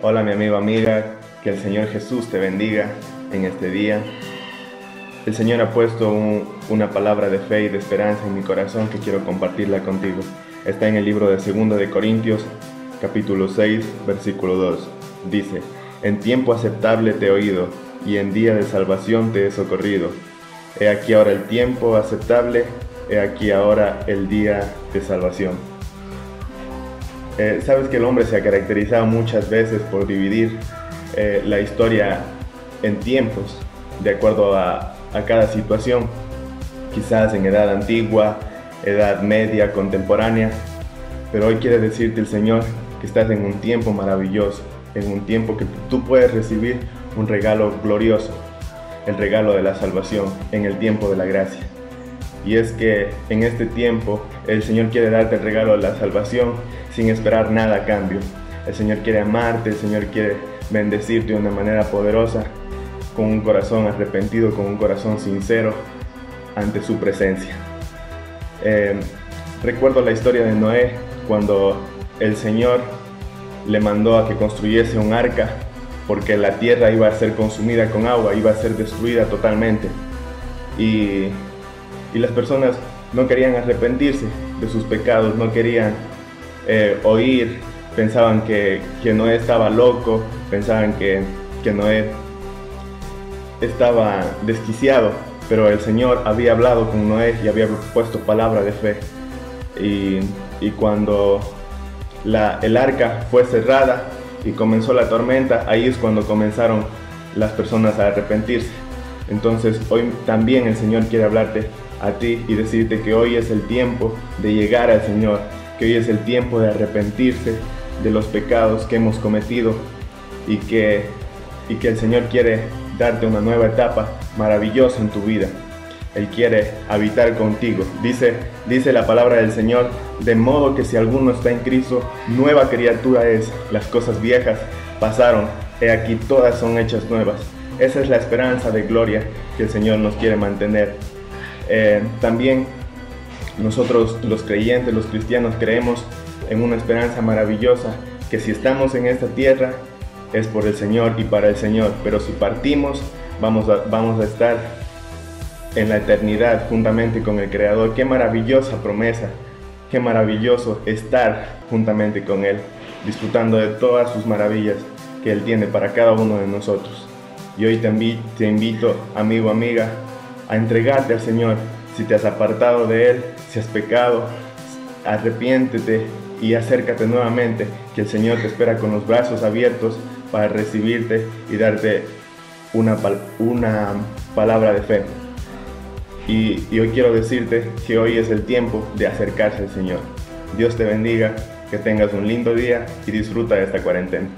Hola mi amigo, amiga, que el Señor Jesús te bendiga en este día. El Señor ha puesto un- una palabra de fe y de esperanza en mi corazón que quiero compartirla contigo. Está en el libro de 2 de Corintios, capítulo 6, versículo 2. Dice, en tiempo aceptable te he oído y en día de salvación te he socorrido. He aquí ahora el tiempo aceptable, he aquí ahora el día de salvación. Eh, Sabes que el hombre se ha caracterizado muchas veces por dividir eh, la historia en tiempos, de acuerdo a, a cada situación, quizás en edad antigua, edad media, contemporánea, pero hoy quiere decirte el Señor que estás en un tiempo maravilloso, en un tiempo que tú puedes recibir un regalo glorioso, el regalo de la salvación, en el tiempo de la gracia. Y es que en este tiempo el Señor quiere darte el regalo de la salvación sin esperar nada a cambio. El Señor quiere amarte, el Señor quiere bendecirte de una manera poderosa, con un corazón arrepentido, con un corazón sincero ante su presencia. Eh, recuerdo la historia de Noé cuando el Señor le mandó a que construyese un arca porque la tierra iba a ser consumida con agua, iba a ser destruida totalmente. Y y las personas no querían arrepentirse de sus pecados, no querían eh, oír, pensaban que, que, Noé estaba loco, pensaban que, que Noé estaba desquiciado, pero el Señor había hablado con Noé y había puesto palabra de fe. Y, y cuando la, el arca fue cerrada y comenzó la tormenta, ahí es cuando comenzaron las personas a arrepentirse. Entonces hoy también el Señor quiere hablarte a ti y decirte que hoy es el tiempo de llegar al Señor, que hoy es el tiempo de arrepentirse de los pecados que hemos cometido y que, y que el Señor quiere una nueva etapa maravillosa en tu vida. Él quiere habitar contigo. Dice, dice la palabra del Señor, de modo que si alguno está en Cristo, nueva criatura es. Las cosas viejas pasaron, he aquí todas son hechas nuevas. Esa es la esperanza de gloria que el Señor nos quiere mantener. Eh, también nosotros los creyentes, los cristianos, creemos en una esperanza maravillosa, que si estamos en esta tierra es por el Señor y para el Señor, pero si partimos vamos a, vamos a estar en la eternidad juntamente con el Creador. Qué maravillosa promesa, qué maravilloso estar juntamente con Él, disfrutando de todas sus maravillas que Él tiene para cada uno de nosotros. Y hoy te invito, te invito amigo, amiga, a entregarte al Señor. Si te has apartado de Él, si has pecado, arrepiéntete y acércate nuevamente, que el Señor te espera con los brazos abiertos para recibirte y darte una, una palabra de fe. Y, y hoy quiero decirte que hoy es el tiempo de acercarse al Señor. Dios te bendiga, que tengas un lindo día y disfruta de esta cuarentena.